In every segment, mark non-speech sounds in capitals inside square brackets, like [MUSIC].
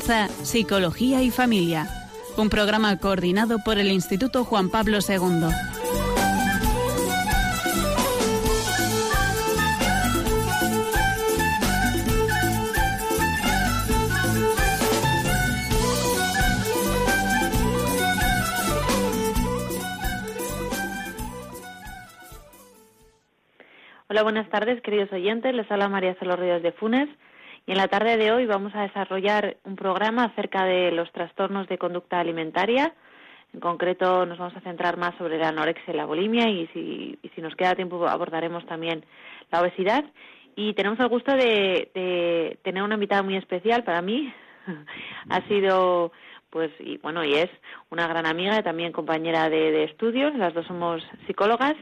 Psicología y Familia, un programa coordinado por el Instituto Juan Pablo II. Hola, buenas tardes, queridos oyentes. Les habla María Celos Ríos de Funes y en la tarde de hoy vamos a desarrollar un programa acerca de los trastornos de conducta alimentaria. En concreto nos vamos a centrar más sobre la anorexia y la bulimia y si, si nos queda tiempo abordaremos también la obesidad. Y tenemos el gusto de, tener una invitada muy especial para mí. [LAUGHS] ha sido pues y bueno y es una gran amiga y también compañera de, de estudios las dos somos psicólogas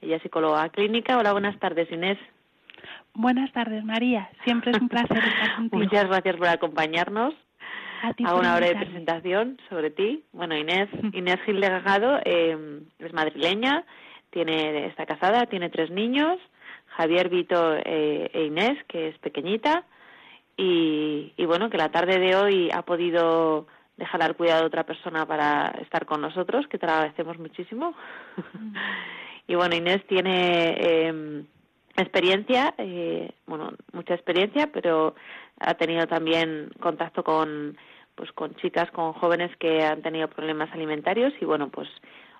ella es psicóloga clínica hola buenas tardes Inés Buenas tardes, María. Siempre es un placer estar [LAUGHS] contigo. Muchas gracias por acompañarnos. A, una hora de presentación sobre ti. Bueno, Inés, [LAUGHS] Inés Gil de eh, es madrileña, tiene, está casada, tiene tres niños, Javier, Vito eh, e Inés, que es pequeñita, y, y bueno, que la tarde de hoy ha podido dejar al cuidado de otra persona para estar con nosotros, que te lo agradecemos muchísimo. [LAUGHS] y bueno, Inés tiene... Eh, experiencia, eh, bueno, mucha experiencia, pero ha tenido también contacto con, pues, con chicas, con jóvenes que han tenido problemas alimentarios y bueno, pues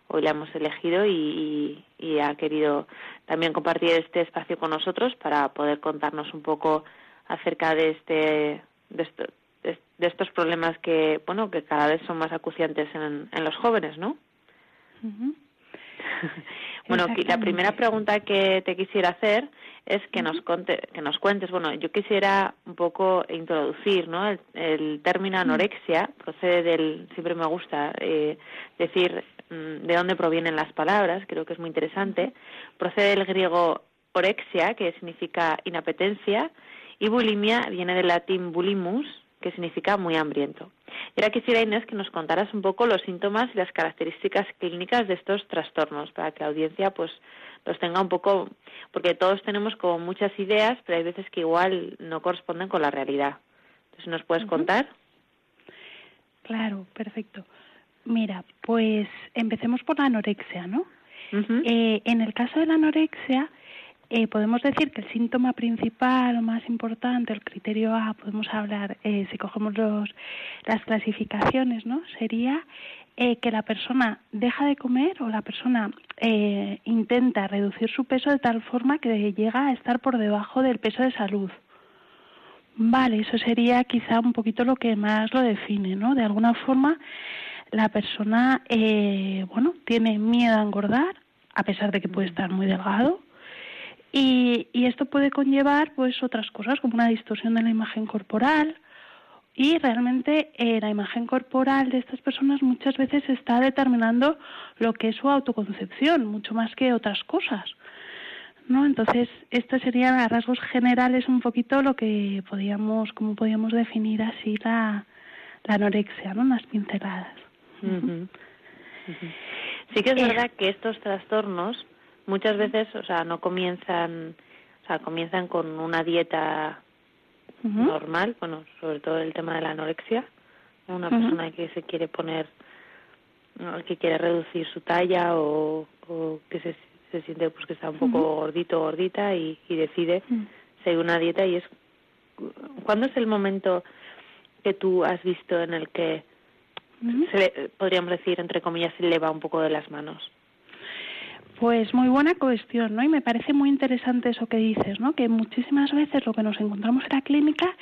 hoy la hemos elegido y, ha querido también compartir este espacio con nosotros para poder contarnos un poco acerca de este de, de, estos problemas que bueno que cada vez son más acuciantes en, en los jóvenes, ¿no? [LAUGHS] Bueno, la primera pregunta que te quisiera hacer es que nos, que nos cuentes, bueno, yo quisiera un poco introducir, ¿no? El, término anorexia procede del, siempre me gusta eh, decir mm, de dónde provienen las palabras, creo que es muy interesante, procede del griego orexia, que significa inapetencia, y bulimia viene del latín bulimus, que significa muy hambriento. Y ahora quisiera, Inés, que nos contaras un poco los síntomas y las características clínicas de estos trastornos, para que la audiencia pues los tenga un poco, porque todos tenemos como muchas ideas, pero hay veces que igual no corresponden con la realidad. Entonces, ¿nos puedes contar? Claro, perfecto. Mira, pues empecemos por la anorexia, ¿no? eh, en el caso de la anorexia, eh, podemos decir que el síntoma principal o más importante, el criterio A, podemos hablar, eh, si cogemos los, las clasificaciones, ¿no? Sería eh, que la persona deja de comer o la persona eh, intenta reducir su peso de tal forma que llega a estar por debajo del peso de salud. Vale, eso sería quizá un poquito lo que más lo define, ¿no? De alguna forma, la persona, bueno, tiene miedo a engordar, a pesar de que puede estar muy delgado, y, y esto puede conllevar pues otras cosas como una distorsión de la imagen corporal. Y realmente eh, la imagen corporal de estas personas muchas veces está determinando lo que es su autoconcepción mucho más que otras cosas no entonces esto sería a rasgos generales un poquito lo que podíamos como podíamos definir así la, la anorexia no unas pinceladas. Sí que es eh, verdad que estos trastornos muchas veces, o sea, no comienzan, o sea, comienzan con una dieta normal, bueno, sobre todo el tema de la anorexia, una persona que se quiere poner, que quiere reducir su talla o, o que se, se siente pues que está un poco gordito o gordita y, y decide seguir una dieta y es ¿cuándo es el momento que tú has visto en el que se podríamos decir entre comillas se le va un poco de las manos? Pues muy buena cuestión, ¿no? Y me parece muy interesante eso que dices, ¿no? Que muchísimas veces lo que nos encontramos en la clínica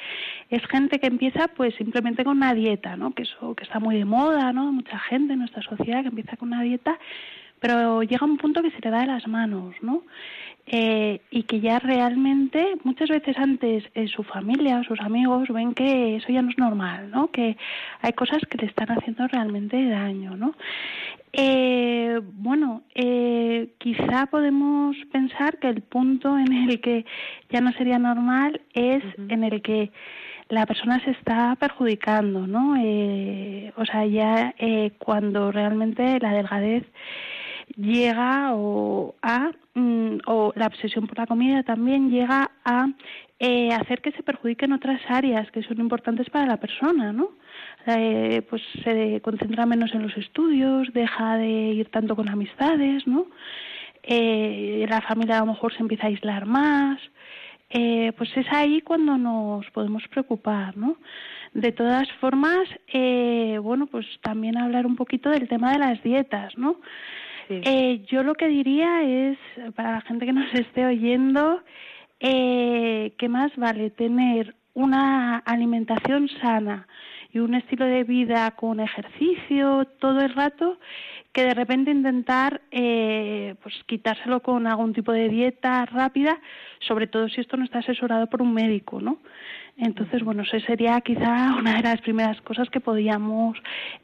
es gente que empieza pues simplemente con una dieta, ¿no? Que eso que está muy de moda, ¿no? Mucha gente en nuestra sociedad que empieza con una dieta, pero llega un punto que se le da de las manos, ¿no? Eh, y que ya realmente muchas veces antes eh, su familia o sus amigos ven que eso ya no es normal, ¿no? Que hay cosas que le están haciendo realmente daño, ¿no? Eh, bueno, eh, quizá podemos pensar que el punto en el que ya no sería normal es en el que la persona se está perjudicando, ¿no? Eh, o sea, ya eh, cuando realmente la delgadez llega o a mm, o la obsesión por la comida también llega a eh, hacer que se perjudiquen otras áreas que son importantes para la persona, ¿no? Eh, pues se concentra menos en los estudios, deja de ir tanto con amistades, ¿no? Eh, la familia a lo mejor se empieza a aislar más, eh, pues es ahí cuando nos podemos preocupar, ¿no? De todas formas, eh, bueno, pues también hablar un poquito del tema de las dietas, ¿no? Eh, yo lo que diría es, para la gente que nos [LAUGHS] esté oyendo, eh, que más vale tener una alimentación sana y un estilo de vida con ejercicio todo el rato que de repente intentar eh, pues quitárselo con algún tipo de dieta rápida, sobre todo si esto no está asesorado por un médico, ¿no? Entonces, bueno, eso sería quizá una de las primeras cosas que podíamos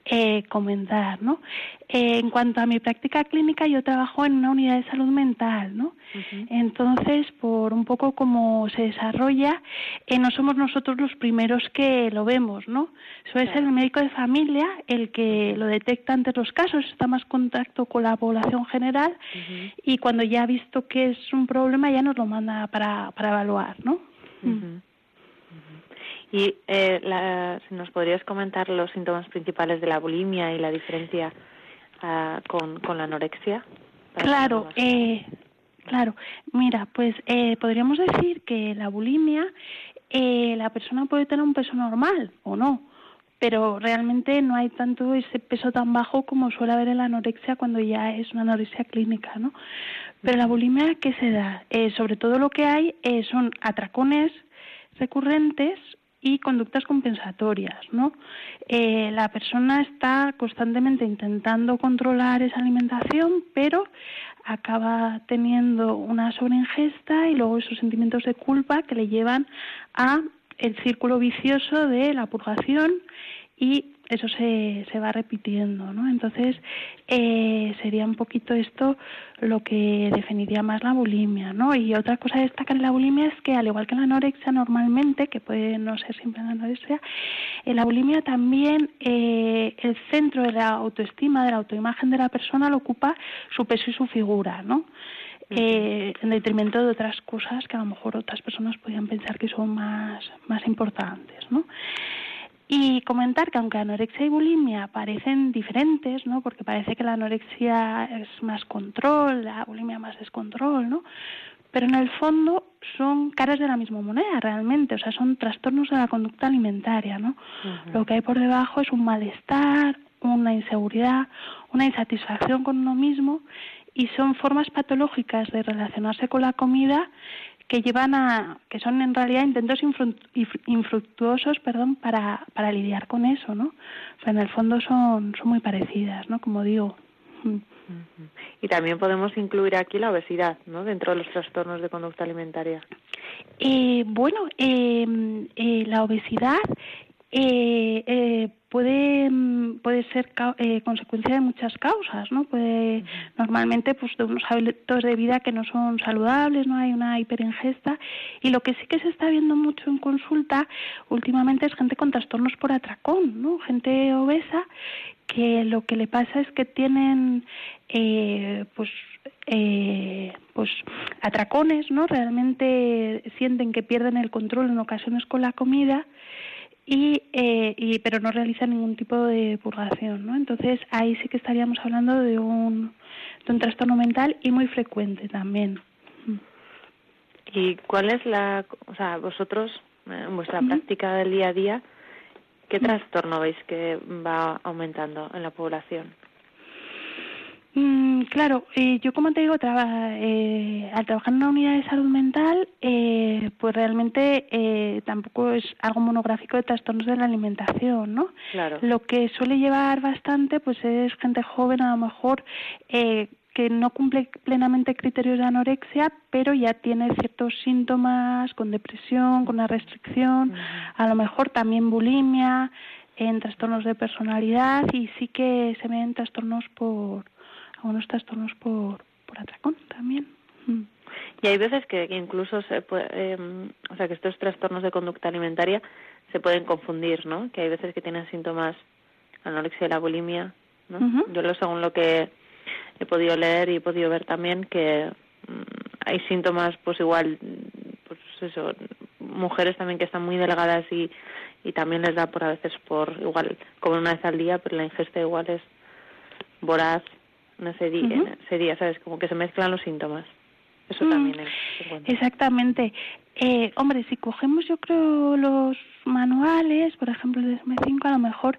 eh, comentar, ¿no? Eh, en cuanto a mi práctica clínica, yo trabajo en una unidad de salud mental, ¿no? Entonces, por un poco cómo se desarrolla, eh, no somos nosotros los primeros que lo vemos, ¿no? Suele ser el médico de familia el que lo detecta ante los casos, está más en contacto con la población general y cuando ya ha visto que es un problema ya nos lo manda para, para evaluar, ¿no? Y eh, si nos podrías comentar los síntomas principales de la bulimia y la diferencia ah, con, con la anorexia. Claro, eh, claro. Mira, pues eh, podríamos decir que la bulimia, eh, la persona puede tener un peso normal o no, pero realmente no hay tanto ese peso tan bajo como suele haber en la anorexia cuando ya es una anorexia clínica, ¿no? Pero la bulimia, ¿qué se da? Eh, sobre todo lo que hay eh, son atracones recurrentes y conductas compensatorias, ¿no? Eh, la persona está constantemente intentando controlar esa alimentación, pero acaba teniendo una sobreingesta y luego esos sentimientos de culpa que le llevan a el círculo vicioso de la purgación y eso se, se va repitiendo, ¿no? Entonces, eh, sería un poquito esto lo que definiría más la bulimia, ¿no? Y otra cosa a destacar en la bulimia es que, al igual que la anorexia normalmente, que puede no ser siempre la anorexia, en la bulimia también eh, el centro de la autoestima, de la autoimagen de la persona lo ocupa su peso y su figura, ¿no? Eh, en detrimento de otras cosas que a lo mejor otras personas podrían pensar que son más, más importantes, ¿no? Y comentar que aunque anorexia y bulimia parecen diferentes, ¿no? Porque parece que la anorexia es más control, la bulimia más descontrol, ¿no? Pero en el fondo son caras de la misma moneda realmente, o sea, son trastornos de la conducta alimentaria, ¿no? Lo que hay por debajo es un malestar, una inseguridad, una insatisfacción con uno mismo y son formas patológicas de relacionarse con la comida que llevan a que son en realidad intentos infructuosos perdón para, para lidiar con eso no o sea en el fondo son son muy parecidas no como digo. Mm. y también podemos incluir aquí la obesidad no dentro de los trastornos de conducta alimentaria. Eh, bueno eh, eh, la obesidad eh, eh, puede mm, puede ser eh, consecuencia de muchas causas no puede normalmente pues de unos hábitos de vida que no son saludables no hay una hiperingesta. Y lo que sí que se está viendo mucho en consulta últimamente es gente con trastornos por atracón no gente obesa que lo que le pasa es que tienen eh, pues eh, pues atracones no realmente sienten que pierden el control en ocasiones con la comida y, eh, y pero no realiza ningún tipo de purgación, ¿no? Entonces ahí sí que estaríamos hablando de un, de un trastorno mental y muy frecuente también. ¿Y cuál es la, o sea, vosotros, eh, en vuestra práctica del día a día, qué trastorno veis que va aumentando en la población? Mm, claro, eh, yo como te digo, eh, al trabajar en una unidad de salud mental, eh, pues realmente eh, tampoco es algo monográfico de trastornos de la alimentación, ¿no? Claro. Lo que suele llevar bastante, pues es gente joven a lo mejor eh, que no cumple plenamente criterios de anorexia, pero ya tiene ciertos síntomas con depresión, con una restricción, a lo mejor también bulimia, en trastornos de personalidad y sí que se ven trastornos por algunos trastornos por, por atracón también. Mm. Y hay veces que, incluso se puede, em, o sea, que estos trastornos de conducta alimentaria se pueden confundir, ¿no? Que hay veces que tienen síntomas anorexia y la bulimia, ¿no? Yo lo según lo que he podido leer y he podido ver también que mm, hay síntomas, pues igual, pues eso, mujeres también que están muy delgadas y, y también les da por a veces por igual como una vez al día, pero la ingesta igual es voraz día, en ese día ¿sabes? Como que se mezclan los síntomas. Eso mm. también es, bueno. Exactamente. Eh, hombre, si cogemos yo creo los manuales, por ejemplo el SM5, a lo mejor,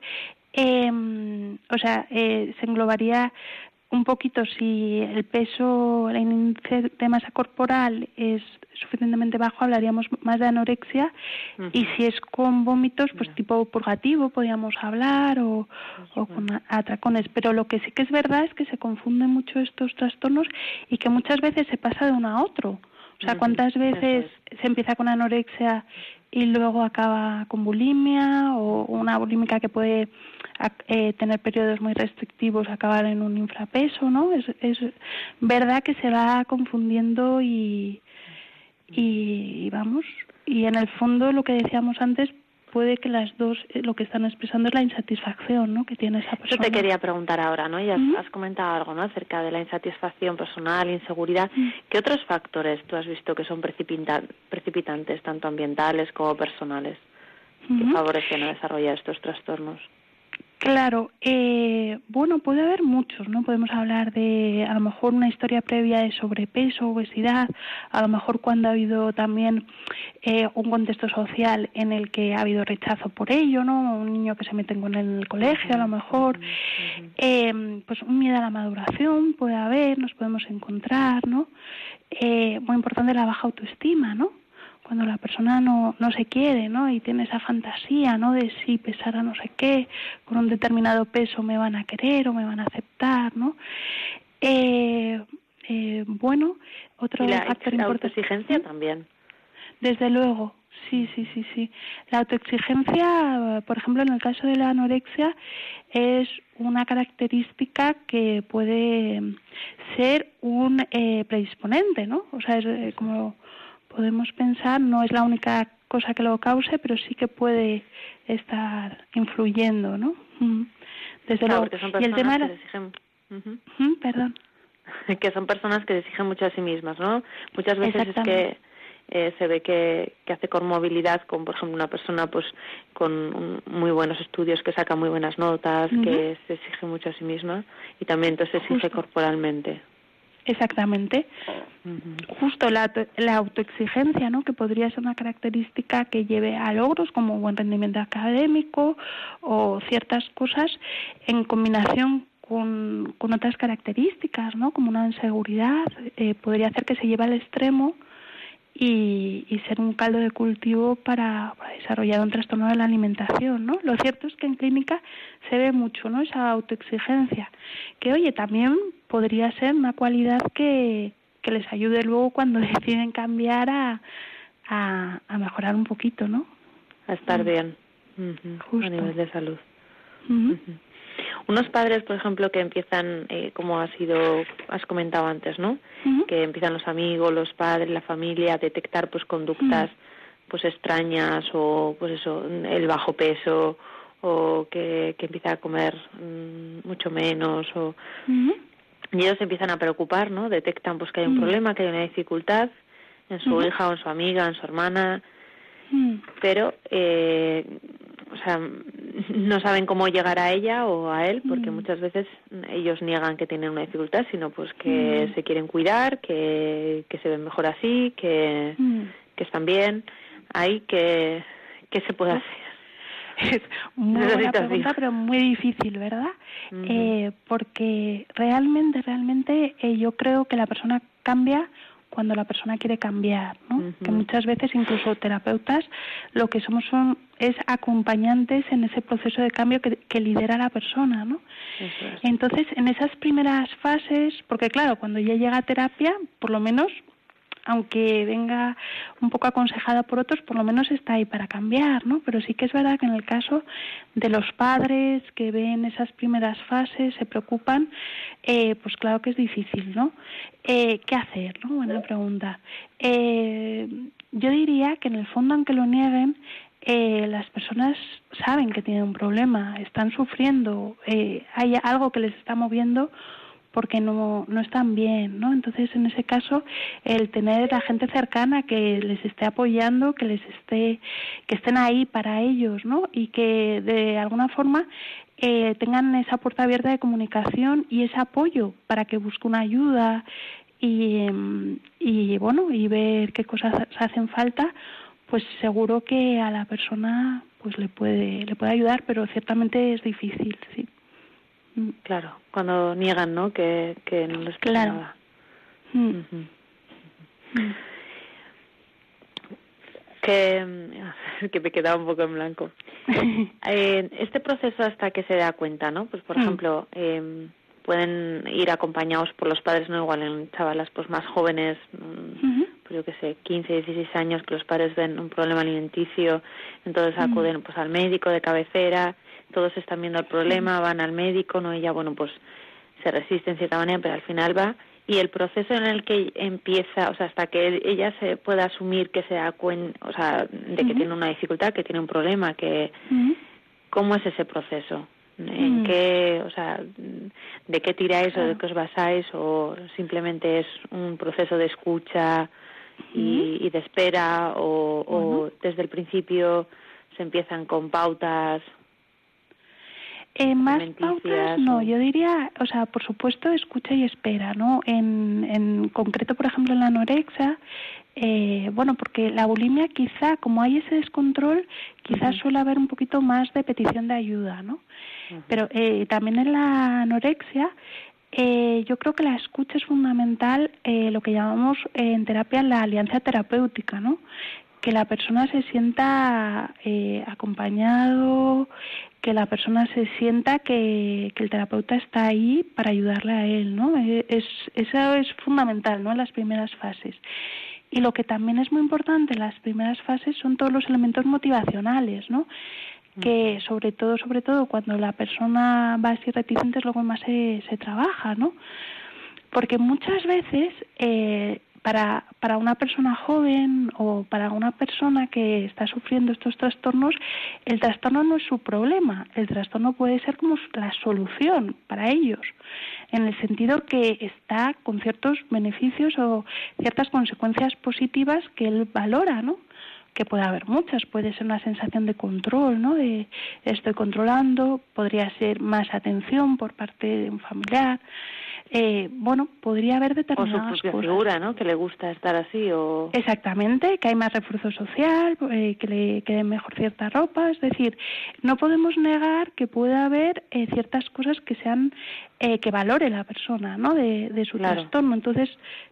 eh, o sea, eh, se englobaría un poquito si el peso, el índice de masa corporal es suficientemente bajo, hablaríamos más de anorexia. Y si es con vómitos, pues tipo purgativo, podríamos hablar, o, o con atracones. Pero lo que sí que es verdad es que se confunden mucho estos trastornos y que muchas veces se pasa de uno a otro. O sea, ¿cuántas veces se empieza con anorexia y luego acaba con bulimia o una bulímica que puede eh, tener periodos muy restrictivos, acabar en un infrapeso, ¿no? Es, es verdad que se va confundiendo y, y, vamos, y en el fondo lo que decíamos antes puede que las dos eh, lo que están expresando es la insatisfacción ¿no? que tiene esa persona. Yo te quería preguntar ahora, ¿no? Ya has comentado algo ¿no? acerca de la insatisfacción personal, inseguridad. ¿Qué otros factores tú has visto que son precipitantes, tanto ambientales como personales, que favorecen a desarrollar estos trastornos? Claro, eh, bueno, puede haber muchos, ¿no? Podemos hablar de a lo mejor una historia previa de sobrepeso, obesidad, a lo mejor cuando ha habido también eh, un contexto social en el que ha habido rechazo por ello, ¿no? Un niño que se mete con él en el colegio, a lo mejor, eh, pues un miedo a la maduración puede haber, nos podemos encontrar, ¿no? Eh, muy importante la baja autoestima, ¿no? Cuando la persona no, no se quiere, ¿no? Y tiene esa fantasía, ¿no? De si pesar a no sé qué, con un determinado peso me van a querer o me van a aceptar, ¿no? Eh, eh, bueno, otro ¿Y la, factor la autoexigencia también. Desde luego, sí, sí, sí, sí. La autoexigencia, por ejemplo, en el caso de la anorexia, es una característica que puede ser un eh, predisponente, ¿no? O sea, es eh, como podemos pensar, no es la única cosa que lo cause, pero sí que puede estar influyendo, ¿no? Desde luego. y el tema que exigen... perdón. [LAUGHS] que son personas que exigen mucho a sí mismas, ¿no? Muchas veces es que eh, se ve que, que hace con movilidad, con por ejemplo una persona pues con muy buenos estudios, que saca muy buenas notas, que se exige mucho a sí misma y también entonces exige corporalmente. Exactamente. Justo la, la autoexigencia, ¿no? Que podría ser una característica que lleve a logros como buen rendimiento académico o ciertas cosas en combinación con, con otras características, ¿no? Como una inseguridad, eh, podría hacer que se lleve al extremo y, y ser un caldo de cultivo para, desarrollar un trastorno de la alimentación, ¿no? Lo cierto es que en clínica se ve mucho, ¿no? Esa autoexigencia, que oye, también podría ser una cualidad que, que les ayude luego cuando [LAUGHS] deciden cambiar a, a, a mejorar un poquito, ¿no? A estar mm. bien, a nivel de salud unos padres, por ejemplo, que empiezan, eh, como ha sido, has comentado antes, ¿no? Que empiezan los amigos, los padres, la familia a detectar, pues, conductas, pues, extrañas o, pues, eso, el bajo peso o que, que empieza a comer mm, mucho menos o y ellos empiezan a preocupar, ¿no? Detectan, pues, que hay un problema, que hay una dificultad en su hija o en su amiga, en su hermana, pero eh, o sea, no saben cómo llegar a ella o a él, porque mm. muchas veces ellos niegan que tienen una dificultad, sino pues que mm. se quieren cuidar, que, que se ven mejor así, que, mm. que están bien. Ahí, que, ¿qué se puede hacer? Es muy [LAUGHS] buena pregunta, pero muy difícil, ¿verdad? eh, porque realmente, realmente eh, yo creo que la persona cambia cuando la persona quiere cambiar, ¿no? Que muchas veces incluso terapeutas lo que somos son es acompañantes en ese proceso de cambio que, que lidera la persona, ¿no? Entonces, en esas primeras fases, porque claro, cuando ya llega a terapia, por lo menos aunque venga un poco aconsejada por otros, por lo menos está ahí para cambiar, ¿no? Pero sí que es verdad que en el caso de los padres que ven esas primeras fases, se preocupan, eh, pues claro que es difícil, ¿no? Eh, ¿Qué hacer, no? Buena pregunta. Eh, yo diría que en el fondo, aunque lo nieguen, eh, las personas saben que tienen un problema, están sufriendo, eh, hay algo que les está moviendo porque no, no están bien, ¿no? Entonces, en ese caso, el tener a gente cercana que les esté apoyando, que les esté, que estén ahí para ellos, ¿no? Y que de alguna forma eh, tengan esa puerta abierta de comunicación y ese apoyo para que busque una ayuda y, y bueno, y ver qué cosas hacen falta, pues seguro que a la persona pues le puede le puede ayudar, pero ciertamente es difícil, sí. Mm. Claro, cuando niegan, ¿no? Que, que no les claro. nada. Mm. Mm. Que, [LAUGHS] que me quedaba un poco en blanco. [LAUGHS] eh, este proceso hasta que se da cuenta, ¿no? Pues, por ejemplo, eh, pueden ir acompañados por los padres, no igual en chavalas pues más jóvenes, yo que sé, 15, 16 años, que los padres ven un problema alimenticio, entonces acuden pues al médico de cabecera, todos están viendo el problema, van al médico, no ella, bueno, pues se resiste en cierta manera, pero al final va. Y el proceso en el que empieza, o sea, hasta que ella se pueda asumir que se da cuenta, o sea, de que tiene una dificultad, que tiene un problema, que ¿cómo es ese proceso? ¿En qué, o sea, de qué tiráis o de qué os basáis o simplemente es un proceso de escucha y, de espera o, o desde el principio se empiezan con pautas eh, más pautas, no, yo diría, o sea, por supuesto, escucha y espera, ¿no? En, en concreto, por ejemplo, en la anorexia, eh, bueno, porque la bulimia quizá, como hay ese descontrol, quizás suele haber un poquito más de petición de ayuda, ¿no? Pero eh, también en la anorexia, eh, yo creo que la escucha es fundamental, eh, lo que llamamos en terapia la alianza terapéutica, ¿no? Que la persona se sienta eh, acompañado, que la persona se sienta que, el terapeuta está ahí para ayudarle a él, ¿no? Eh, es, eso es fundamental, ¿no? En las primeras fases. Y lo que también es muy importante en las primeras fases son todos los elementos motivacionales, ¿no? Que sobre todo, sobre todo cuando la persona va a ser reticente es luego más se, se trabaja, ¿no? Porque muchas veces eh, para, para una persona joven o para una persona que está sufriendo estos trastornos, el trastorno no es su problema, el trastorno puede ser como la solución para ellos, en el sentido que está con ciertos beneficios o ciertas consecuencias positivas que él valora, ¿no? Que puede haber muchas, puede ser una sensación de control, ¿no? De estoy controlando, podría ser más atención por parte de un familiar, eh, bueno, podría haber determinadas o su propia figura, ¿no? Que le gusta estar así o... Exactamente, que hay más refuerzo social, eh, que le quede mejor cierta ropa, es decir, no podemos negar que puede haber eh, ciertas cosas que sean, eh, que valore la persona, ¿no? De, de su trastorno. Entonces,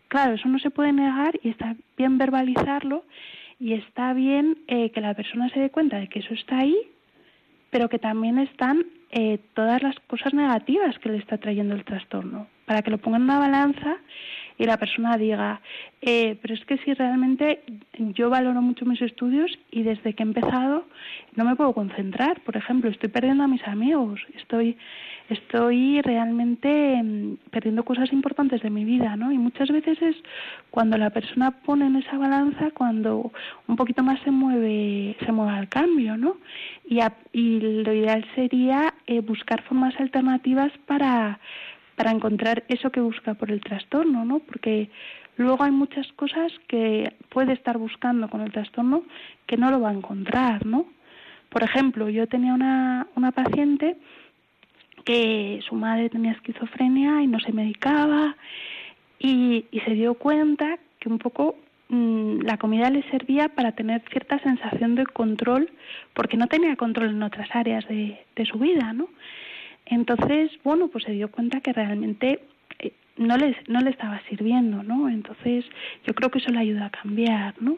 claro, eso no se puede negar y está bien verbalizarlo y está bien que la persona se dé cuenta de que eso está ahí, pero que también están todas las cosas negativas que le está trayendo el trastorno. Para que lo pongan en una balanza y la persona diga, eh, pero es que si realmente yo valoro mucho mis estudios y desde que he empezado no me puedo concentrar, por ejemplo, estoy perdiendo a mis amigos, estoy, estoy realmente mm, perdiendo cosas importantes de mi vida, ¿no? Y muchas veces es cuando la persona pone en esa balanza, cuando un poquito más se mueve, se mueve al cambio, ¿no? Y, lo ideal sería eh, buscar formas alternativas para para encontrar eso que busca por el trastorno, ¿no? Porque luego hay muchas cosas que puede estar buscando con el trastorno que no lo va a encontrar, ¿no? Por ejemplo, yo tenía una, una paciente que su madre tenía esquizofrenia y no se medicaba y, y se dio cuenta que un poco mm, la comida le servía para tener cierta sensación de control porque no tenía control en otras áreas de, de su vida, ¿no? Entonces, bueno, pues se dio cuenta que realmente eh, no le, no le estaba sirviendo, ¿no? Entonces, yo creo que eso le ayuda a cambiar, ¿no?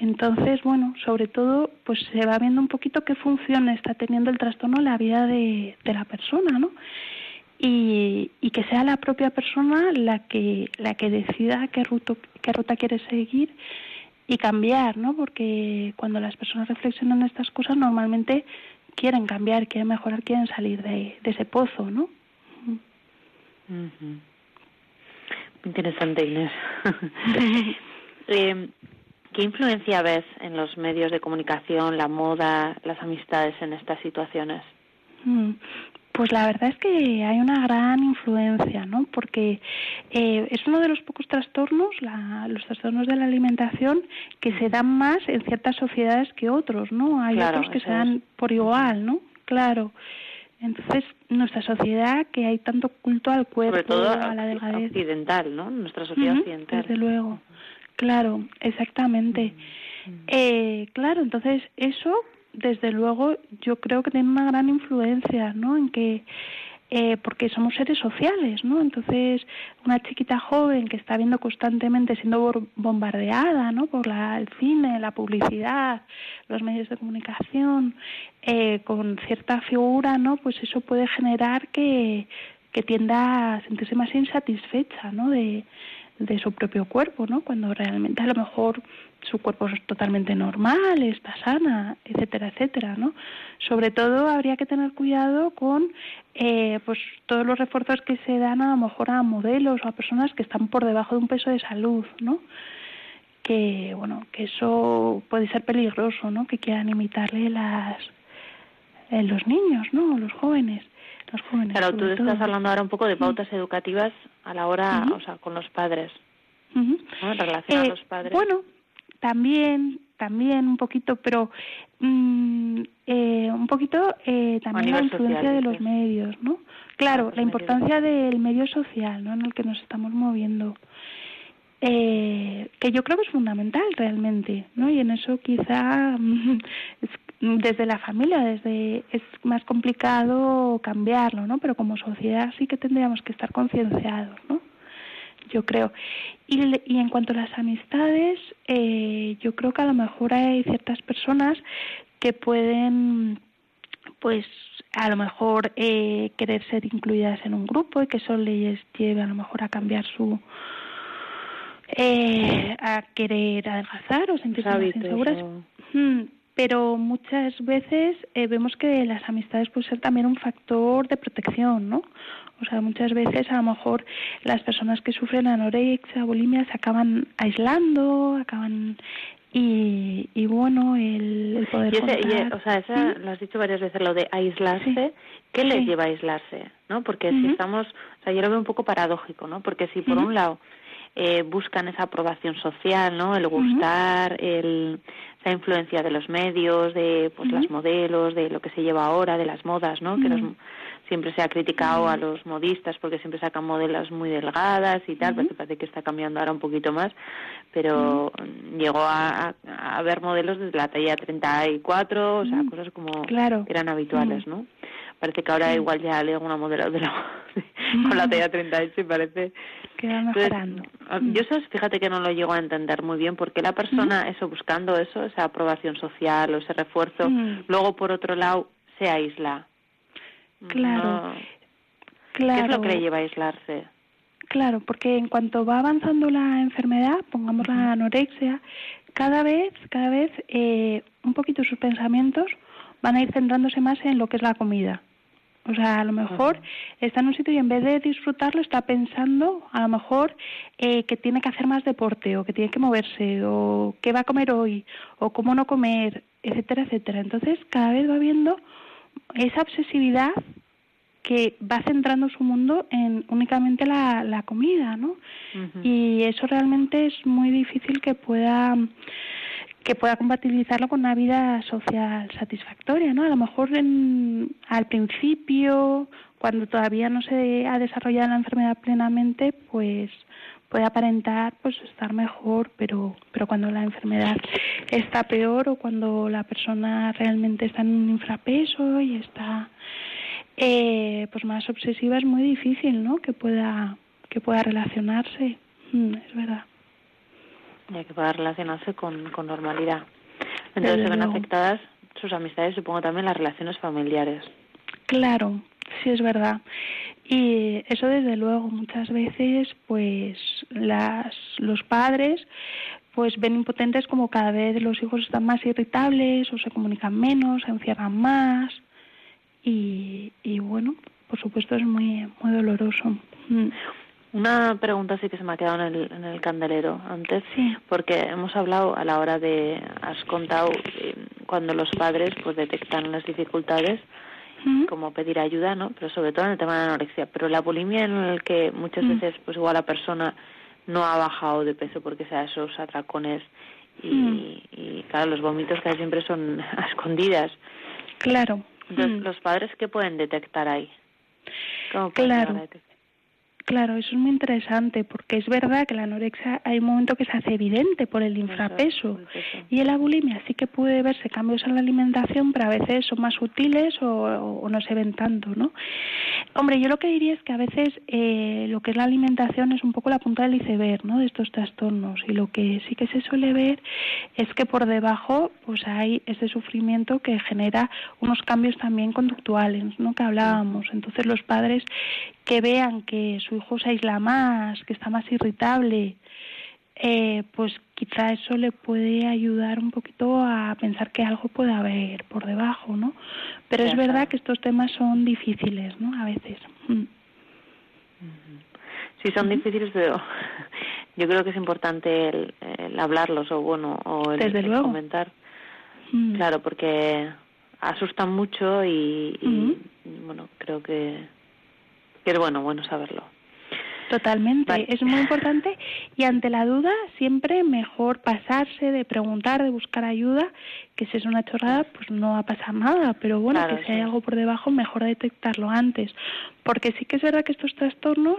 Entonces, bueno, sobre todo, pues se va viendo un poquito qué función está teniendo el trastorno en la vida de, de la persona, ¿no? Y, y, que sea la propia persona la que, la que decida qué, ruta, qué ruta quiere seguir y cambiar, ¿no? Porque cuando las personas reflexionan estas cosas, normalmente quieren cambiar, quieren mejorar, quieren salir de, ese pozo, ¿no? Interesante, Inés. [LAUGHS] eh, ¿Qué influencia ves en los medios de comunicación, la moda, las amistades en estas situaciones? Mm, Pues la verdad es que hay una gran influencia, ¿no? Porque eh, es uno de los pocos trastornos, los trastornos de la alimentación, que se dan más en ciertas sociedades que otros, ¿no? Hay otros que se dan por igual, ¿no? Claro. Entonces, nuestra sociedad, que hay tanto culto al cuerpo, Sobre todo a la delgadez. occidental, ¿no? Nuestra sociedad occidental. Desde luego. Claro, exactamente. Eh, claro, entonces eso desde luego yo creo que tiene una gran influencia, ¿no? En que eh, porque somos seres sociales, ¿no? Entonces, una chiquita joven que está viendo constantemente siendo bombardeada, ¿no? Por la, el cine, la publicidad, los medios de comunicación, eh, con cierta figura, ¿no? Pues eso puede generar que, que tienda a sentirse más insatisfecha, ¿no? De, de su propio cuerpo, ¿no? Cuando realmente a lo mejor su cuerpo es totalmente normal, está sana, etcétera, etcétera, ¿no? Sobre todo habría que tener cuidado con eh, pues todos los refuerzos que se dan a lo mejor a modelos o a personas que están por debajo de un peso de salud, ¿no? Que bueno, que eso puede ser peligroso, ¿no? Que quieran imitarle las eh, los niños, ¿no? Los jóvenes. Los jóvenes claro, tú estás hablando ahora un poco de pautas educativas a la hora, o sea, con los padres. En relación a eh, los padres. Bueno, también, también un poquito, pero mm, eh, un poquito eh, también la influencia de los medios, ¿no? Claro, la importancia del medio social, ¿no? En el que nos estamos moviendo. Eh, que yo creo que es fundamental realmente, ¿no? Y en eso quizá [LAUGHS] desde la familia, desde es más complicado cambiarlo, ¿no? Pero como sociedad sí que tendríamos que estar concienciados, ¿no? Yo creo. Y, y en cuanto a las amistades, eh, yo creo que a lo mejor hay ciertas personas que pueden, pues, a lo mejor eh, querer ser incluidas en un grupo y que eso les lleve a lo mejor a cambiar su eh, a querer adelgazar o sentirse más inseguras. Mm, pero muchas veces eh, vemos que las amistades pueden ser también un factor de protección, ¿no? O sea, muchas veces a lo mejor las personas que sufren anorexia, bulimia, se acaban aislando, acaban y, y bueno, el, poder o sea, esa, lo has dicho varias veces, lo de aislarse, ¿qué le lleva a aislarse? ¿no? Porque si estamos, o sea, yo lo veo un poco paradójico, ¿no? Porque si por un lado eh, buscan esa aprobación social, ¿no? El gustar, el, esa influencia de los medios, de pues las modelos, de lo que se lleva ahora, de las modas, ¿no? Que siempre se ha criticado a los modistas porque siempre sacan modelos muy delgadas y tal, pero parece que está cambiando ahora un poquito más, pero llegó a, a, ver modelos desde la talla 34, o sea, cosas como que eran habituales, ¿no? Parece que ahora igual ya hay alguna modelo de la, [LAUGHS] con la talla 38 y parece que va mejorando. Ah, yo eso, fíjate que no lo llego a entender muy bien, porque la persona, eso, buscando eso, esa aprobación social o ese refuerzo, luego por otro lado se aísla. Claro. claro. ¿Qué es lo que le lleva a aislarse? Claro, porque en cuanto va avanzando la enfermedad, pongamos la anorexia, cada vez, cada vez eh, un poquito sus pensamientos van a ir centrándose más en lo que es la comida. O sea, a lo mejor está en un sitio y en vez de disfrutarlo está pensando a lo mejor eh, que tiene que hacer más deporte o que tiene que moverse o qué va a comer hoy o cómo no comer, etcétera, etcétera. Entonces cada vez va viendo esa obsesividad que va centrando su mundo en únicamente la, la comida, ¿no? Y eso realmente es muy difícil que pueda que pueda compatibilizarlo con una vida social satisfactoria, ¿no? A lo mejor al principio, cuando todavía no se ha desarrollado la enfermedad plenamente, pues puede aparentar pues estar mejor, pero pero cuando la enfermedad está peor o cuando la persona realmente está en un infrapeso y está eh, pues más obsesiva es muy difícil, ¿no? Que pueda que pueda relacionarse, mm, es verdad. Y que pueda relacionarse con, con normalidad. Entonces se ven afectadas sus amistades, supongo también las relaciones familiares. Claro, sí es verdad. Y eso desde luego muchas veces pues las los padres pues ven impotentes como cada vez los hijos están más irritables o se comunican menos, se encierran más y, y bueno, por supuesto es muy muy doloroso. Mm. Una pregunta sí que se me ha quedado en el, en el candelero antes, sí. porque hemos hablado a la hora de, has contado eh, cuando los padres pues detectan las dificultades como pedir ayuda, ¿no? Pero sobre todo en el tema de la anorexia. Pero la bulimia en el que muchas veces, pues igual la persona no ha bajado de peso porque sea esos atracones y, y claro, los vómitos casi siempre son [LAUGHS] a escondidas. Claro. Entonces, ¿los padres qué pueden detectar ahí? ¿Cómo claro. Claro, eso es muy interesante porque es verdad que la anorexia hay un momento que se hace evidente por el infrapeso y en la bulimia sí que puede verse cambios en la alimentación, pero a veces son más sutiles o, no se ven tanto, ¿no? Hombre, yo lo que diría es que a veces eh, lo que es la alimentación es un poco la punta del iceberg, ¿no? De estos trastornos y lo que sí que se suele ver es que por debajo pues hay ese sufrimiento que genera unos cambios también conductuales, ¿no? Que hablábamos. Entonces los padres que vean que su hijo se aísla más, que está más irritable, eh, pues quizá eso le puede ayudar un poquito a pensar que algo puede haber por debajo, ¿no? Pero es verdad que estos temas son difíciles, ¿no? A veces. Mm. Sí, son difíciles, pero [LAUGHS] yo creo que es importante el, hablarlos o bueno, o el, comentar. Mm. Claro, porque asustan mucho y bueno, creo que pero bueno, bueno saberlo. Totalmente, es muy importante y ante la duda siempre mejor pasarse de preguntar, de buscar ayuda, que si es una chorrada pues no va a pasar nada, pero bueno, que si hay algo por debajo mejor detectarlo antes, porque sí que es verdad que estos trastornos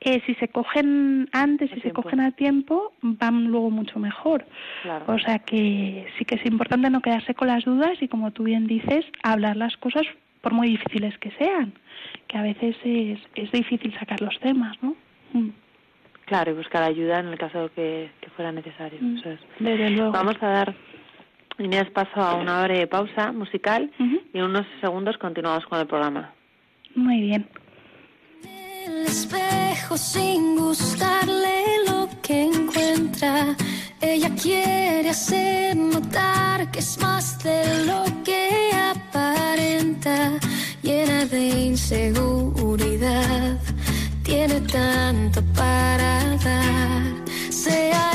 eh, si se cogen antes, y se cogen a tiempo, van luego mucho mejor. O sea que sí que es importante no quedarse con las dudas y como tú bien dices, hablar las cosas por muy difíciles que sean que a veces es, es difícil sacar los temas, ¿no? Mm. Claro, y buscar ayuda en el caso que, que fuera necesario. Mm. Desde luego. Vamos a dar Inés paso a una breve pausa musical y en unos segundos continuamos con el programa. Muy bien. El espejo sin gustarle lo que encuentra. Ella quiere hacer notar que es más de lo que aparenta llena de inseguridad, tiene tanto para dar. Sea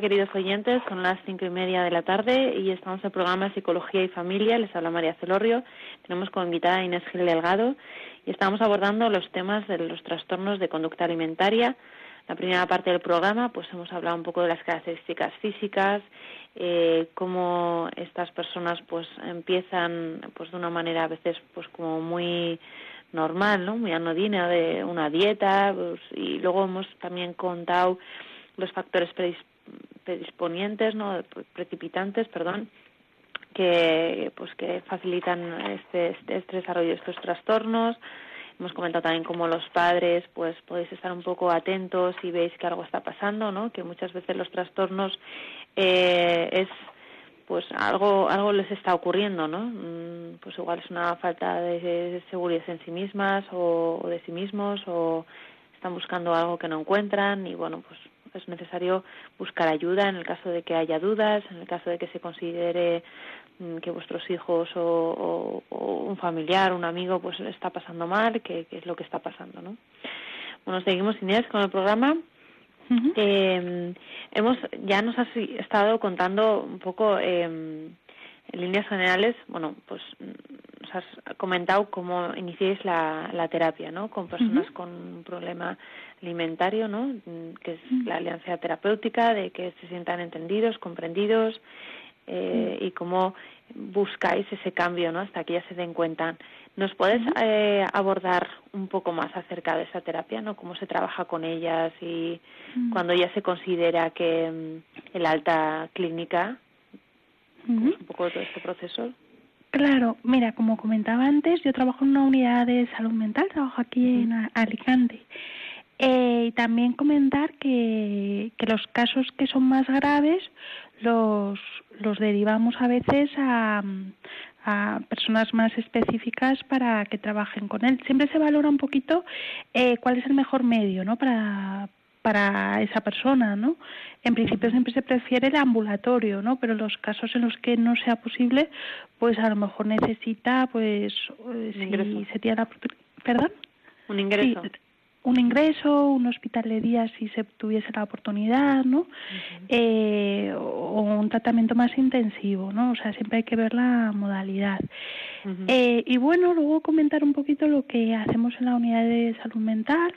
Queridos oyentes, son las cinco y media de la tarde y estamos en el programa Psicología y Familia. Les habla María Celorrio. Tenemos como invitada a Inés Gil Delgado y estamos abordando los temas de los trastornos de conducta alimentaria. La primera parte del programa, pues hemos hablado un poco de las características físicas, eh, cómo estas personas pues empiezan pues de una manera a veces pues como muy normal, ¿no? Muy anodina de una dieta pues, y luego hemos también contado los factores predisponientes, ¿no? precipitantes, perdón, que pues que facilitan este, este, este, desarrollo de estos trastornos. Hemos comentado también cómo los padres pues podéis estar un poco atentos y veis que algo está pasando, ¿no? Que muchas veces los trastornos eh, es pues algo algo les está ocurriendo, ¿no? Mm, pues igual es una falta de seguridad en sí mismas o, o de sí mismos o están buscando algo que no encuentran y bueno pues es necesario buscar ayuda en el caso de que haya dudas, en el caso de que se considere mm, que vuestros hijos o, un familiar, un amigo, pues está pasando mal, que, es lo que está pasando, ¿no? Bueno, seguimos Inés con el programa. eh, hemos ya nos has estado contando un poco eh, en líneas generales, bueno, pues nos has comentado cómo iniciáis la, la terapia, ¿no? Con personas con un problema alimentario, ¿no? Mm, que es la alianza terapéutica, de que se sientan entendidos, comprendidos eh, y cómo buscáis ese cambio, ¿no? Hasta que ya se den cuenta. ¿Nos puedes eh, abordar un poco más acerca de esa terapia, ¿no? Cómo se trabaja con ellas y cuando ya se considera que mm, el alta clínica, un poco todo este proceso. Claro, mira, como comentaba antes, yo trabajo en una unidad de salud mental, trabajo aquí en Alicante. Eh, y también comentar que, que los casos que son más graves los, los derivamos a veces a, a personas más específicas para que trabajen con él. Siempre se valora un poquito eh, cuál es el mejor medio ¿no? para, para esa persona, ¿no? En principio siempre se prefiere el ambulatorio, ¿no? Pero los casos en los que no sea posible, pues a lo mejor necesita, pues, eh, si se tiene la... ¿Perdón? Un ingreso un ingreso, un hospital de día si se tuviese la oportunidad, ¿no? eh, o un tratamiento más intensivo, ¿no? O sea, siempre hay que ver la modalidad. eh, y bueno, luego comentar un poquito lo que hacemos en la unidad de salud mental.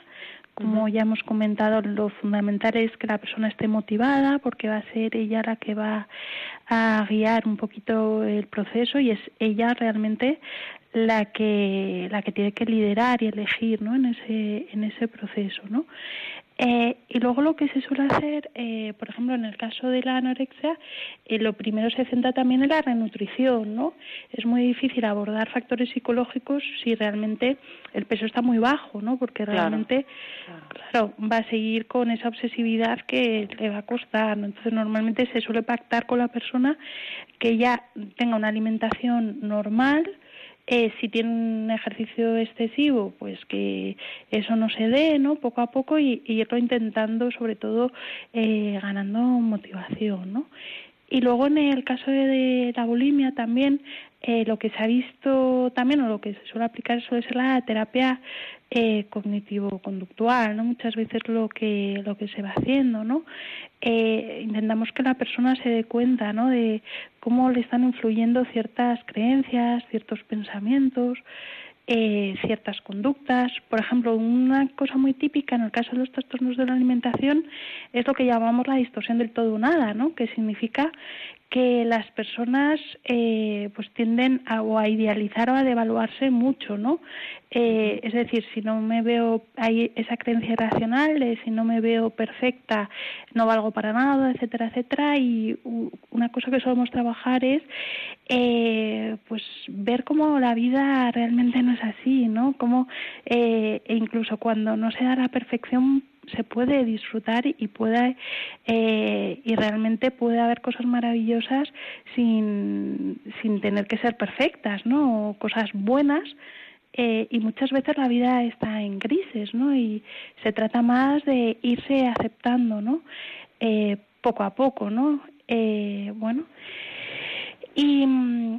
Como ya hemos comentado, lo fundamental es que la persona esté motivada porque va a ser ella la que va a guiar un poquito el proceso y es ella realmente la que la que tiene que liderar y elegir ¿no? en ese en ese proceso ¿no? Eh, y luego lo que se suele hacer, eh, por ejemplo, en el caso de la anorexia, eh, lo primero se centra también en la renutrición, ¿no? Es muy difícil abordar factores psicológicos si realmente el peso está muy bajo, ¿no? Porque realmente, claro, va a seguir con esa obsesividad que le va a costar, ¿no? Entonces, normalmente se suele pactar con la persona que ya tenga una alimentación normal, eh, si tiene un ejercicio excesivo, pues que eso no se dé, ¿no? Poco a poco y, irlo intentando, sobre todo eh, ganando motivación, ¿no? Y luego en el caso de, la bulimia también, eh, lo que se ha visto también o lo que se suele aplicar suele ser la terapia eh, cognitivo-conductual, ¿no? Muchas veces lo que lo que se va haciendo, ¿no? Eh, intentamos que la persona se dé cuenta, ¿no? De cómo le están influyendo ciertas creencias, ciertos pensamientos, eh, ciertas conductas. Por ejemplo, una cosa muy típica en el caso de los trastornos de la alimentación es lo que llamamos la distorsión del todo o nada, ¿no? Que significa que las personas eh, pues tienden a, o a idealizar o a devaluarse mucho, ¿no? Eh, es decir, si no me veo, hay esa creencia irracional de si no me veo perfecta, no valgo para nada, etcétera, etcétera. Y una cosa que solemos trabajar es, eh, pues, ver cómo la vida realmente no es así, ¿no? Como, e incluso cuando no se da la perfección, se puede disfrutar y puede eh, y realmente puede haber cosas maravillosas sin, sin tener que ser perfectas, ¿no? O cosas buenas eh, y muchas veces la vida está en grises, ¿no? Y se trata más de irse aceptando, ¿no? Eh, poco a poco, ¿no? bueno. Y,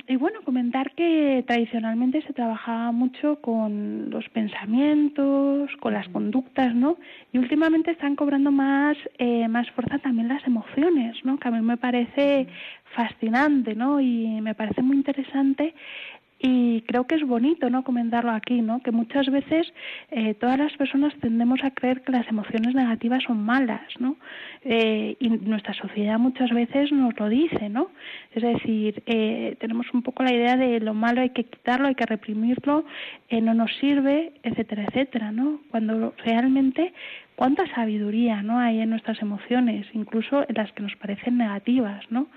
y, bueno, comentar que tradicionalmente se trabajaba mucho con los pensamientos, con las conductas, ¿no? Y últimamente están cobrando más, eh, más fuerza también las emociones, ¿no? Que a mí me parece fascinante, ¿no? Y me parece muy interesante y creo que es bonito no comentarlo aquí no que muchas veces eh, todas las personas tendemos a creer que las emociones negativas son malas no eh, y nuestra sociedad muchas veces nos lo dice no es decir eh, tenemos un poco la idea de lo malo hay que quitarlo hay que reprimirlo no nos sirve etcétera etcétera no cuando realmente cuánta sabiduría no hay en nuestras emociones incluso en las que nos parecen negativas no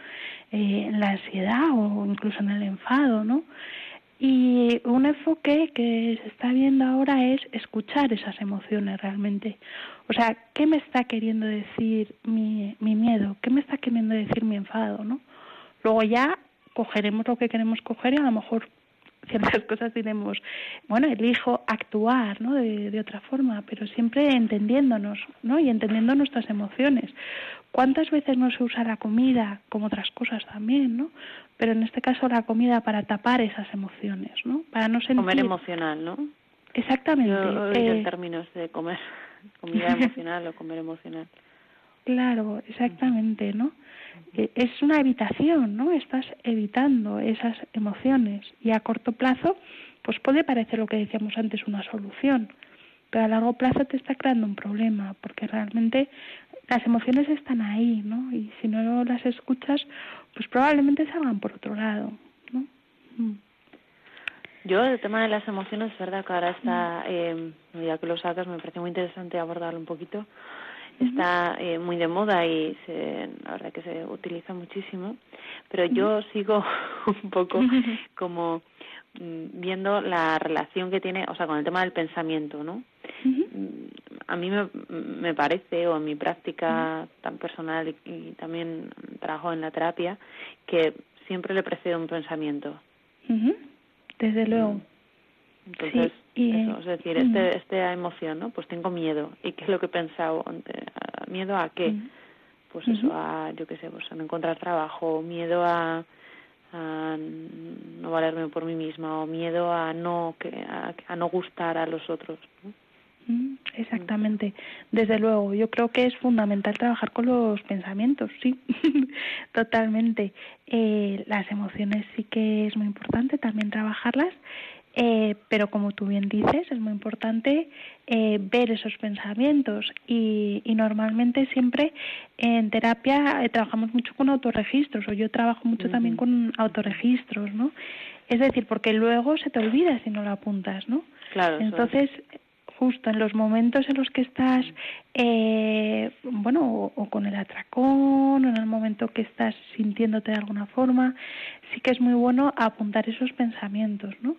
en la ansiedad o incluso en el enfado no y un enfoque que se está viendo ahora es escuchar esas emociones realmente. O sea, ¿qué me está queriendo decir mi, mi miedo? ¿Qué me está queriendo decir mi enfado? ¿no? Luego ya cogeremos lo que queremos coger y a lo mejor ciertas [LAUGHS] cosas diremos, bueno, elijo actuar, ¿no? De, de, otra forma, pero siempre entendiéndonos, ¿no? Y entendiendo nuestras emociones. ¿Cuántas veces no se usa la comida como otras cosas también, ¿no? Pero en este caso la comida para tapar esas emociones, ¿no? Para no sentir... Comer emocional, ¿no? Exactamente. Yo, en eh, términos de comer, [LAUGHS] comida emocional o comer emocional. Claro, exactamente, ¿no? Eh, es una evitación, ¿no? Estás evitando esas emociones y a corto plazo, pues puede parecer lo que decíamos antes una solución, pero a largo plazo te está creando un problema, porque realmente las emociones están ahí, ¿no? Y si no las escuchas, pues probablemente salgan por otro lado, ¿no? Mm. Yo, el tema de las emociones, es verdad que ahora está, eh, ya que lo sacas, me parece muy interesante abordarlo un poquito. Está eh, muy de moda y se, la verdad que se utiliza muchísimo, pero yo sigo [LAUGHS] un poco [LAUGHS] como mm, viendo la relación que tiene, o sea, con el tema del pensamiento, ¿no? a mí me, me parece, o en mi práctica tan personal y, también trabajo en la terapia, que siempre le precede un pensamiento. Desde luego. Entonces, eso, es decir, este, esta emoción, ¿no? Pues tengo miedo. ¿Y qué es lo que he pensado? ¿Miedo a qué? Pues eso, a, yo qué sé, pues a no encontrar trabajo, miedo a, a no valerme por mí misma o miedo a no que a, a no gustar a los otros ¿no? Exactamente, desde luego, yo creo que es fundamental trabajar con los pensamientos, sí, [LAUGHS] totalmente. Eh, las emociones sí que es muy importante también trabajarlas, eh, pero como tú bien dices, es muy importante eh, ver esos pensamientos y, y, normalmente siempre en terapia trabajamos mucho con autorregistros o yo trabajo mucho también con autorregistros, ¿no? Es decir, porque luego se te olvida si no lo apuntas, ¿no? Claro. Entonces, justo en los momentos en los que estás, eh, bueno, o, con el atracón, o en el momento que estás sintiéndote de alguna forma, sí que es muy bueno apuntar esos pensamientos, ¿no?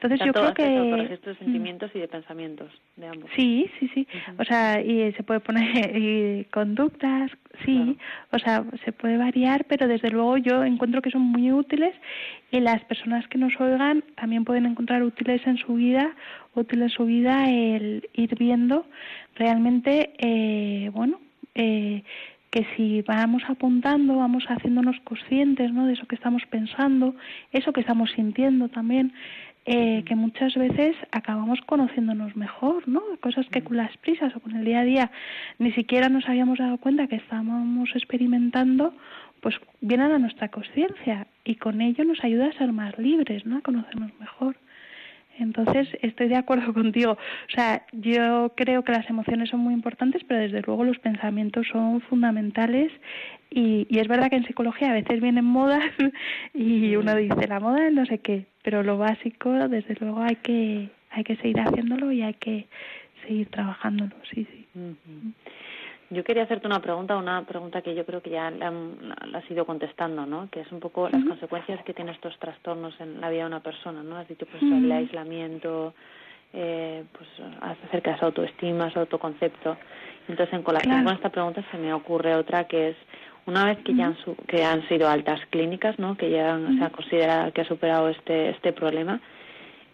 Entonces yo creo que de sentimientos y de pensamientos de ambos. Sí, sí, sí. O sea, y se puede poner [LAUGHS] y conductas, sí. O sea, se puede variar, pero desde luego yo encuentro que son muy útiles y las personas que nos oigan también pueden encontrar útiles en su vida, útil en su vida el ir viendo realmente, eh, bueno, eh, que si vamos apuntando, vamos haciéndonos conscientes ¿no? de eso que estamos pensando, eso que estamos sintiendo también, eh, que muchas veces acabamos conociéndonos mejor, ¿no? Cosas que con las prisas o con el día a día ni siquiera nos habíamos dado cuenta que estábamos experimentando, pues vienen a nuestra conciencia y con ello nos ayuda a ser más libres, ¿no? A conocernos mejor. Entonces, estoy de acuerdo [LAUGHS] contigo. O sea, yo creo que las emociones son muy importantes, pero desde luego los pensamientos son fundamentales. Y, y es verdad que en psicología a veces vienen modas [LAUGHS] y uno dice la moda es no sé qué, pero lo básico, desde luego, hay que, hay que seguir haciéndolo y hay que seguir trabajándolo. Sí, sí. Yo quería hacerte una pregunta, una pregunta que yo creo que ya la, has ido contestando, ¿no? Que es un poco las consecuencias que tienen estos trastornos en la vida de una persona, ¿no? Has dicho, pues, el aislamiento, eh, pues, acerca de su autoestima, su autoconcepto. Entonces, en colación con esta pregunta se me ocurre otra que es, una vez que ya han, que han sido altas clínicas, ¿no? Que ya se ha considerado que ha superado este, este problema,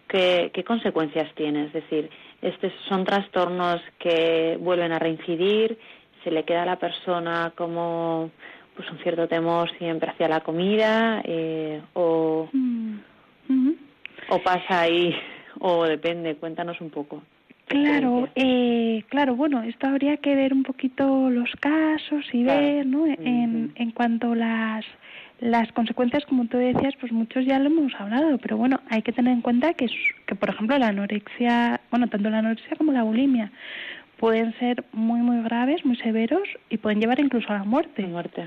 ¿qué, ¿qué consecuencias tiene? Es decir, estos son trastornos que vuelven a reincidir, se le queda a la persona como pues un cierto temor siempre hacia la comida eh, o, mm, o pasa ahí o depende, cuéntanos un poco. Claro, eh, claro, bueno, esto habría que ver un poquito los casos y ver, ¿no? En, en cuanto a las las consecuencias, como tú decías, pues muchos ya lo hemos hablado, pero bueno, hay que tener en cuenta que, que por ejemplo, la anorexia, bueno, tanto la anorexia como la bulimia, pueden ser muy, muy graves, muy severos y pueden llevar incluso a la muerte. muerte.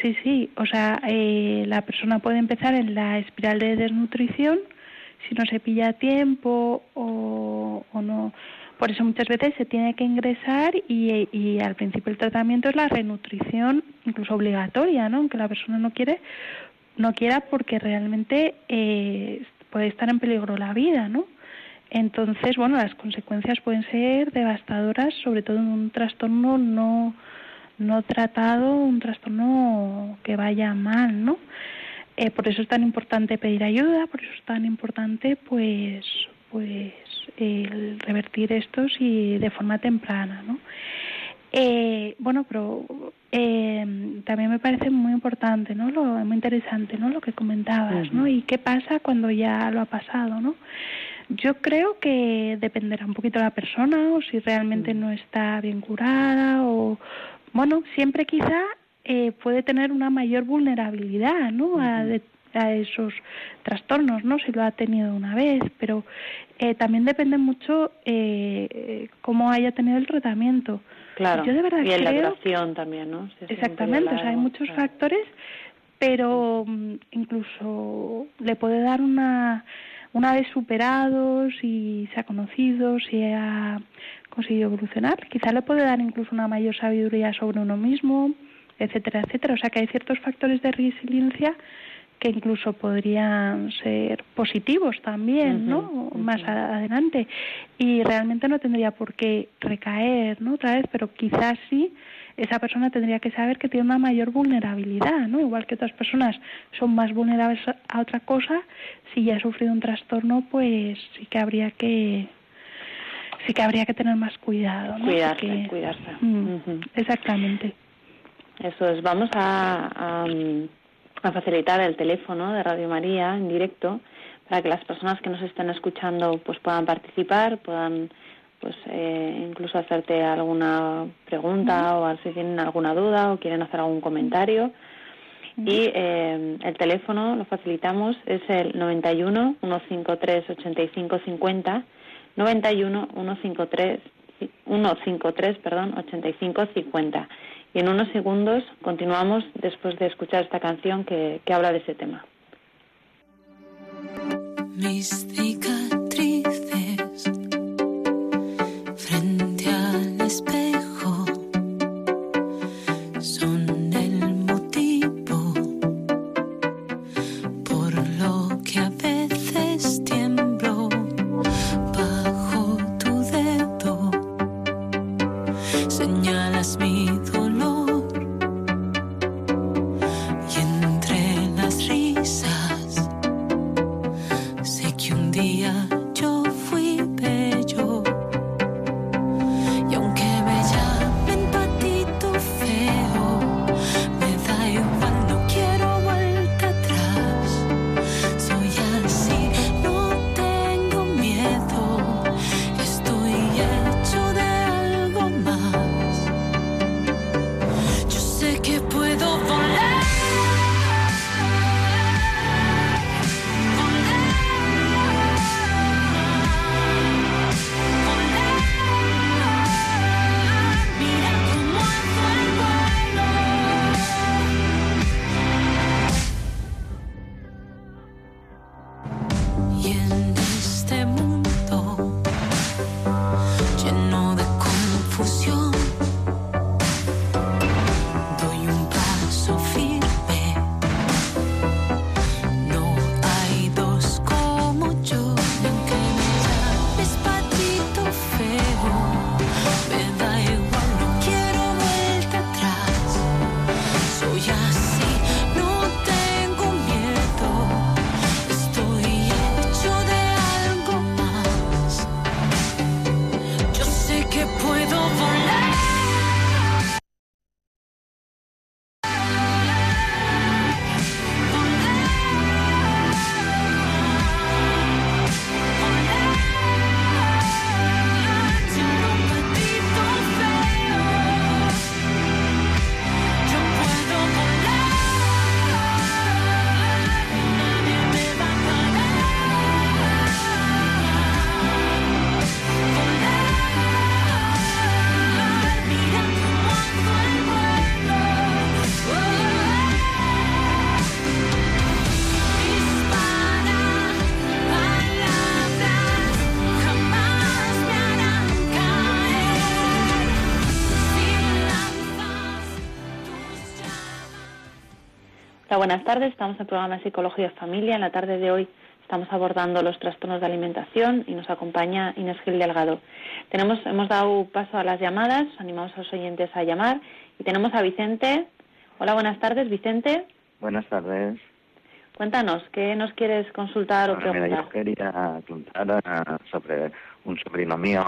Sí, sí, o sea, eh, la persona puede empezar en la espiral de desnutrición si no se pilla a tiempo o, o no. Por eso muchas veces se tiene que ingresar y, y al principio el tratamiento es la renutrición, incluso obligatoria, ¿no? Aunque la persona no quiere, no quiera porque realmente eh, puede estar en peligro la vida, ¿no? Entonces, bueno, las consecuencias pueden ser devastadoras, sobre todo en un trastorno no, no tratado, un trastorno que vaya mal, ¿no? Eh, por eso es tan importante pedir ayuda, por eso es tan importante, pues, pues, el revertir estos y de forma temprana, ¿no? Eh, bueno, pero eh, también me parece muy importante, ¿no? Lo, muy interesante, ¿no? Lo que comentabas, ¿no? Y qué pasa cuando ya lo ha pasado, ¿no? Yo creo que dependerá un poquito de la persona o si realmente no está bien curada o, bueno, siempre quizá eh, puede tener una mayor vulnerabilidad, ¿no? A, esos trastornos, ¿no? Si lo ha tenido una vez, pero eh, también depende mucho eh, cómo haya tenido el tratamiento. Claro. Yo de verdad y la duración también, ¿no? exactamente, o sea, hay muchos factores, pero mm, incluso le puede dar una una vez superados y se ha conocido, si ha conseguido evolucionar, quizá le puede dar incluso una mayor sabiduría sobre uno mismo, etcétera, etcétera. O sea que hay ciertos factores de resiliencia que incluso podrían ser positivos también, ¿no? Más adelante. Y realmente no tendría por qué recaer, ¿no? Otra vez, pero quizás sí esa persona tendría que saber que tiene una mayor vulnerabilidad, ¿no? Igual que otras personas son más vulnerables a otra cosa, si ya ha sufrido un trastorno, pues sí que habría que sí que habría que tener más cuidado, ¿no? Cuidarse, cuidarse. Mm, exactamente. Eso es. Vamos a, a, facilitar el teléfono de Radio María en directo para que las personas que nos estén escuchando pues puedan participar, puedan pues eh, incluso hacerte alguna pregunta o si tienen alguna duda o quieren hacer algún comentario. Y eh, el teléfono lo facilitamos, es el 91 153 85 50, 91 153 153, perdón, 85 50. Y en unos segundos continuamos después de escuchar esta canción que, que habla de ese tema. Hola, buenas tardes. Estamos en el programa de Psicología y Familia. En la tarde de hoy estamos abordando los trastornos de alimentación y nos acompaña Inés Gil Delgado. Tenemos, hemos dado paso a las llamadas, animamos a los oyentes a llamar y tenemos a Vicente. Hola, buenas tardes, Vicente. Buenas tardes. Cuéntanos, ¿qué nos quieres consultar o preguntar? Mira, yo quería preguntar sobre un sobrino mío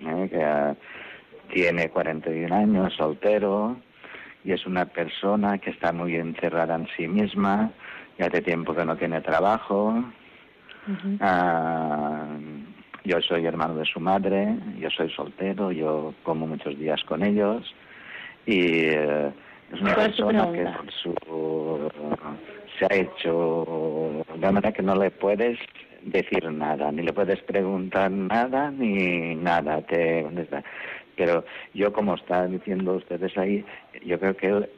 ¿eh? que tiene 41 años, soltero, y es una persona que está muy encerrada en sí misma, y hace tiempo que no tiene trabajo. Ah, yo soy hermano de su madre, yo soy soltero, yo como muchos días con ellos y eh, es una persona que se ha hecho de manera que no le puedes decir nada, ni le puedes preguntar nada, ni nada. Te, pero yo, como están diciendo ustedes ahí, yo creo que él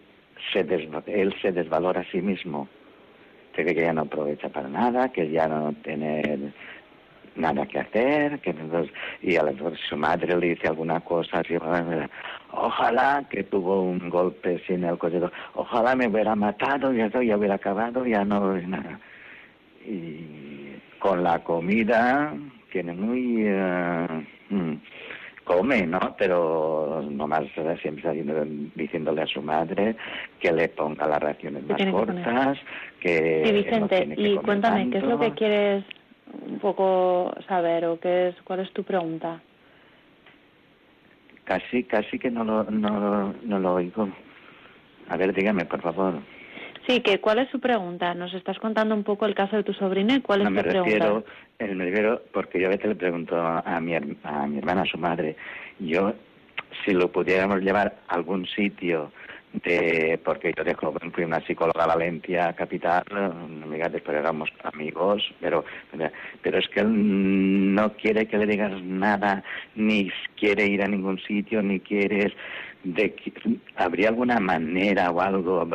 se, él se desvalora a sí mismo. Cree que ya no aprovecha para nada, que ya no tiene nada que hacer, que y a mejor su madre le dice alguna cosa así, ojalá que tuvo un golpe sin el coche, ojalá me hubiera matado, ya, ya hubiera acabado, ya no nada. Y con la comida tiene muy... Mm, come, ¿no? Pero nomás siempre diciéndole a su madre que le ponga las raciones más cortas, que... Sí, Vicente, y cuéntame, ¿qué es lo que quieres un poco saber o qué es, cuál es tu pregunta? Casi, casi que no lo, no, no lo oigo. A ver, dígame, por favor. Sí, que ¿cuál es su pregunta? Nos estás contando un poco el caso de tu sobrina y cuál es tu me refiero, pregunta. me refiero, porque yo a veces le pregunto a mi, a mi hermana, a su madre, yo, si lo pudiéramos llevar a algún sitio de, porque yo de joven fui una psicóloga a Valencia capital, amiga, después éramos amigos, pero, pero es que él no quiere que le digas nada, ni quiere ir a ningún sitio, ni quiere de habría alguna manera o algo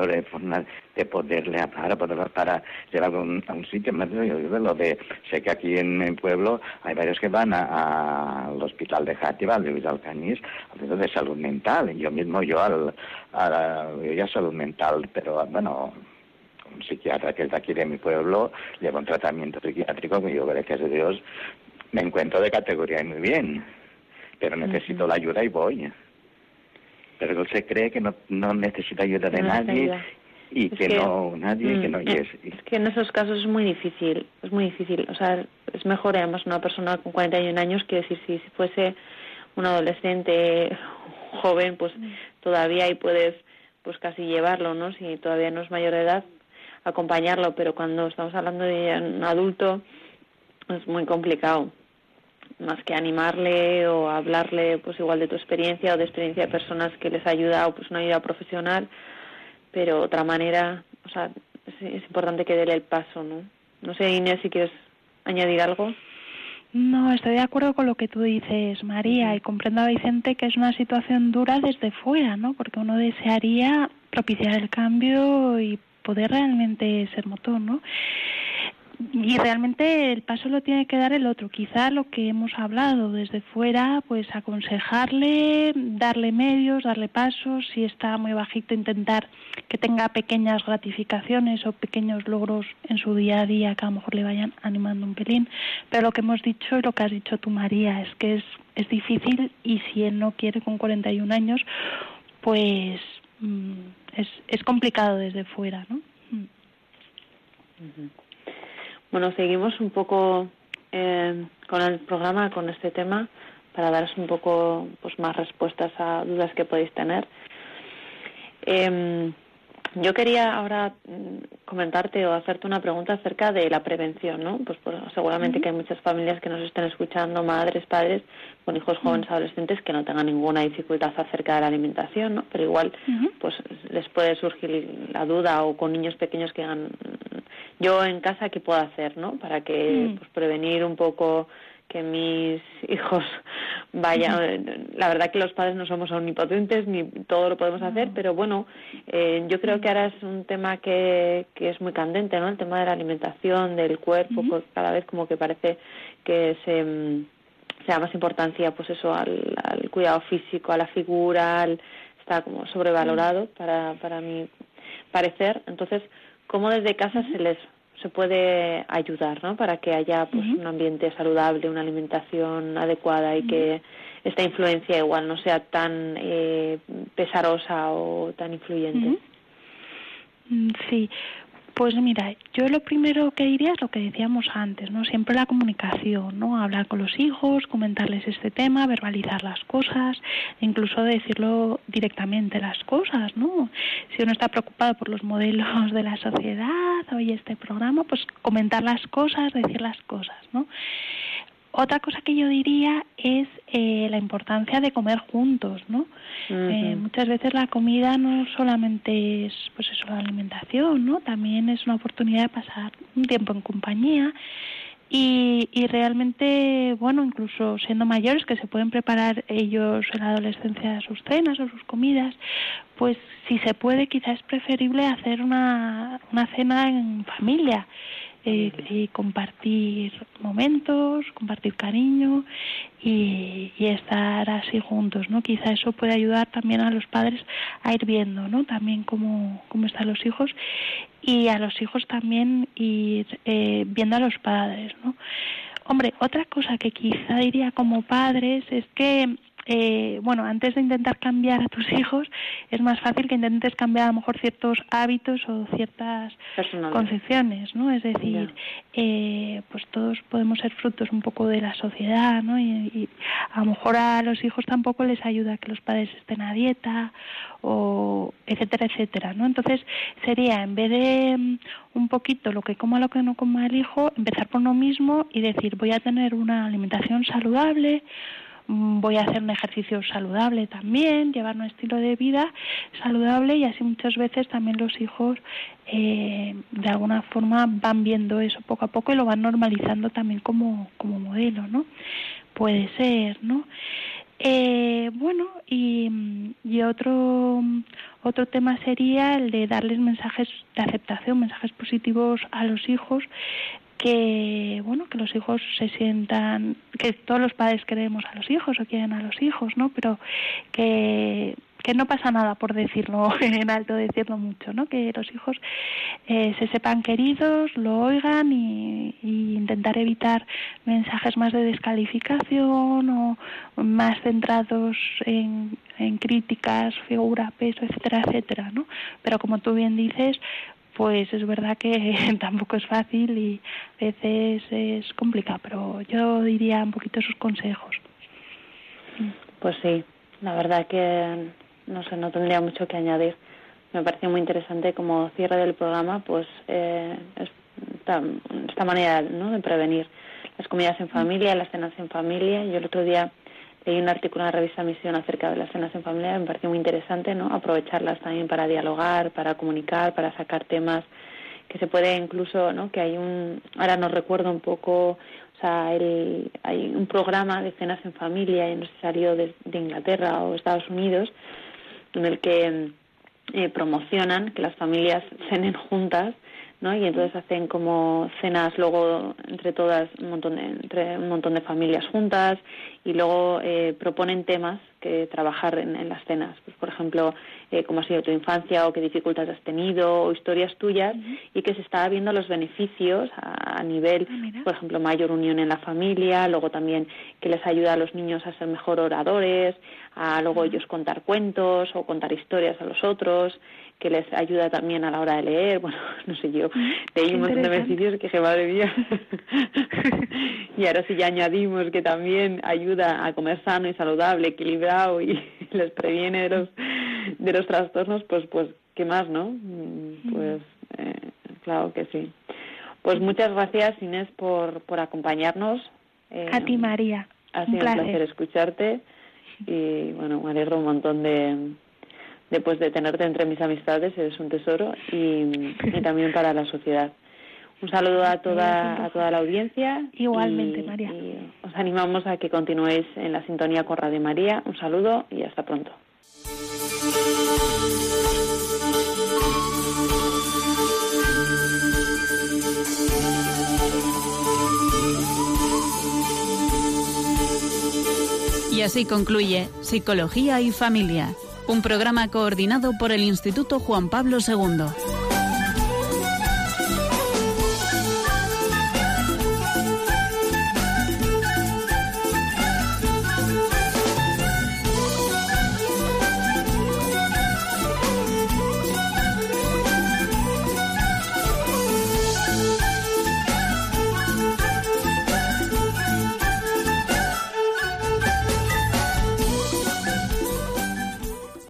de poderle hablar para, para llevarlo a un sitio lo de sé que aquí en el pueblo hay varios que van al hospital de Játiva al de Alcañiz de salud mental yo mismo yo al, a, yo ya salud mental pero bueno un psiquiatra que es de aquí de mi pueblo lleva un tratamiento psiquiátrico que yo gracias a Dios me encuentro de categoría y muy bien pero necesito la ayuda y voy pero él se cree que no, no necesita ayuda de nadie y que, no nadie que no mm, es, es que en esos casos es muy difícil es muy difícil. O sea es mejor además una persona con 41 años que decir si, fuese un adolescente joven pues mm. todavía ahí puedes pues casi llevarlo no si todavía no es mayor de edad acompañarlo. Pero cuando estamos hablando de un adulto es muy complicado más que animarle o hablarle pues igual de tu experiencia o de experiencia de personas que les ha ayudado pues una ayuda profesional pero otra manera o sea es, importante que déle el paso no no sé Inés si quieres añadir algo no, estoy de acuerdo con lo que tú dices, María, y comprendo a Vicente que es una situación dura desde fuera, ¿no? Porque uno desearía propiciar el cambio y poder realmente ser motor, ¿no? Y realmente el paso lo tiene que dar el otro. Quizá lo que hemos hablado desde fuera, pues aconsejarle, darle medios, darle pasos, si está muy bajito, intentar que tenga pequeñas gratificaciones o pequeños logros en su día a día que a lo mejor le vayan animando un pelín. Pero lo que hemos dicho y lo que has dicho tú, María, es que es, es difícil y si él no quiere con 41 años, pues mm, es, es complicado desde fuera, ¿no? Mm. Bueno, seguimos un poco eh, con el programa, con este tema, para daros un poco pues, más respuestas a dudas que podéis tener. Eh, yo quería ahora mm, comentarte o hacerte una pregunta acerca de la prevención, ¿no? Pues, seguramente que hay muchas familias que nos estén escuchando, madres, padres, con hijos jóvenes, adolescentes que no tengan ninguna dificultad acerca de la alimentación, ¿no? Pero igual, pues les puede surgir la duda o con niños pequeños que digan, yo en casa qué puedo hacer, ¿no? Para que pues, prevenir un poco que mis [LAUGHS] hijos vayan. La verdad que los padres no somos omnipotentes ni todo lo podemos hacer, pero bueno, eh, yo creo que ahora es un tema que, que es muy candente, ¿no? El tema de la alimentación, del cuerpo, pues cada vez como que parece que se mm, se da más importancia, pues eso, al, cuidado físico, a la figura, está como sobrevalorado para para mí parecer. Entonces, ¿cómo desde casa se les se puede ayudar, ¿no? Para que haya pues un ambiente saludable, una alimentación adecuada y que esta influencia igual no sea tan eh, pesarosa o tan influyente. Mm, sí, pues mira, yo lo primero que diría es lo que decíamos antes, ¿no? Siempre la comunicación, ¿no? Hablar con los hijos, comentarles este tema, verbalizar las cosas, incluso decirlo directamente las cosas, ¿no? Si uno está preocupado por los modelos de la sociedad, oye este programa, pues comentar las cosas, decir las cosas, ¿no? Otra cosa que yo diría es eh, la importancia de comer juntos, ¿no? Eh, muchas veces la comida no solamente es, pues eso, la alimentación, ¿no? También es una oportunidad de pasar un tiempo en compañía y, y realmente, bueno, incluso siendo mayores que se pueden preparar ellos en la adolescencia sus cenas o sus comidas, pues si se puede, quizás es preferible hacer una, una cena en familia eh, y compartir momentos, compartir cariño y, estar así juntos, ¿no? Quizá eso puede ayudar también a los padres a ir viendo, ¿no? También cómo, cómo están los hijos y a los hijos también ir eh, viendo a los padres, ¿no? Hombre, otra cosa que quizá diría como padres es que eh, bueno, antes de intentar cambiar a tus [LAUGHS] hijos, es más fácil que intentes cambiar a lo mejor ciertos hábitos o ciertas concepciones, ¿no? Es decir, eh, pues todos podemos ser frutos un poco de la sociedad, ¿no? Y, a lo mejor a los hijos tampoco les ayuda que los padres estén a dieta o etcétera, etcétera, ¿no? Entonces sería, en vez de mm, un poquito lo que coma, lo que no coma el hijo, empezar por uno mismo y decir, voy a tener una alimentación saludable, voy a hacer un ejercicio saludable también, llevar un estilo de vida saludable y así muchas veces también los hijos eh, de alguna forma van viendo eso poco a poco y lo van normalizando también como, como modelo, ¿no? Puede ser, ¿no? Eh, bueno, y, y otro, otro tema sería el de darles mensajes de aceptación, mensajes positivos a los hijos que bueno que los hijos se sientan que todos los padres queremos a los hijos o quieren a los hijos no pero que que no pasa nada por decirlo [LAUGHS] en alto decirlo mucho no que los hijos eh, se sepan queridos lo oigan y, intentar evitar mensajes más de descalificación o más centrados en, en críticas figura peso etcétera etcétera no pero como tú bien dices pues es verdad que [LAUGHS] tampoco es fácil y a veces es complicado, pero yo diría un poquito sus consejos. Pues sí, la verdad que no sé, no tendría mucho que añadir. Me pareció muy interesante como cierre del programa, pues eh, esta, esta manera ¿no? de prevenir las comidas en familia, las cenas en familia. Yo el otro día leí un artículo en la revista Misión acerca de las cenas en familia, me pareció muy interesante, ¿no? Aprovecharlas también para dialogar, para comunicar, para sacar temas que se puede incluso, ¿no? Que hay un, ahora no recuerdo un poco, o sea, el, hay un programa de cenas en familia, y no sé salió de, Inglaterra o Estados Unidos, en el que eh, promocionan que las familias [LAUGHS] cenen juntas ¿no? Y entonces hacen como cenas luego entre todas, un montón de, entre un montón de familias juntas y luego eh, proponen temas que trabajar en, las cenas. Pues, por ejemplo, eh, cómo ha sido tu infancia o qué dificultades has tenido o historias tuyas y que se está viendo los beneficios a, nivel, ah, por ejemplo, mayor unión en la familia, luego también que les ayuda a los niños a ser mejor oradores, a luego ellos contar cuentos o contar historias a los otros, que les ayuda también a la hora de leer, [LAUGHS] bueno, no sé yo, leí un montón de beneficios que dije, madre mía. [LAUGHS] y ahora si ya añadimos que también ayuda a comer sano y saludable, equilibrado y [LAUGHS] les previene de los, de los trastornos, pues, pues, ¿qué más, no? Mm, pues, eh, claro que sí. Pues muchas gracias, Inés, por, por acompañarnos. Eh, a ti, María. Ha sido un placer escucharte y, bueno, me alegro un montón de después de tenerte entre mis amistades, eres un tesoro y, también para la sociedad. Un saludo a toda, a toda la audiencia. Igualmente, María. os animamos a que continuéis en la sintonía con Radio María. Un saludo y hasta pronto. Y así concluye Psicología y Familia un programa coordinado por el Instituto Juan Pablo II.